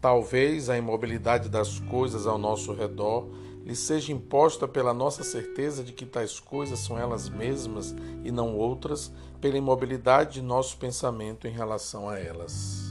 Talvez a imobilidade das coisas ao nosso redor lhe seja imposta pela nossa certeza de que tais coisas são elas mesmas e não outras, pela imobilidade de nosso pensamento em relação a elas.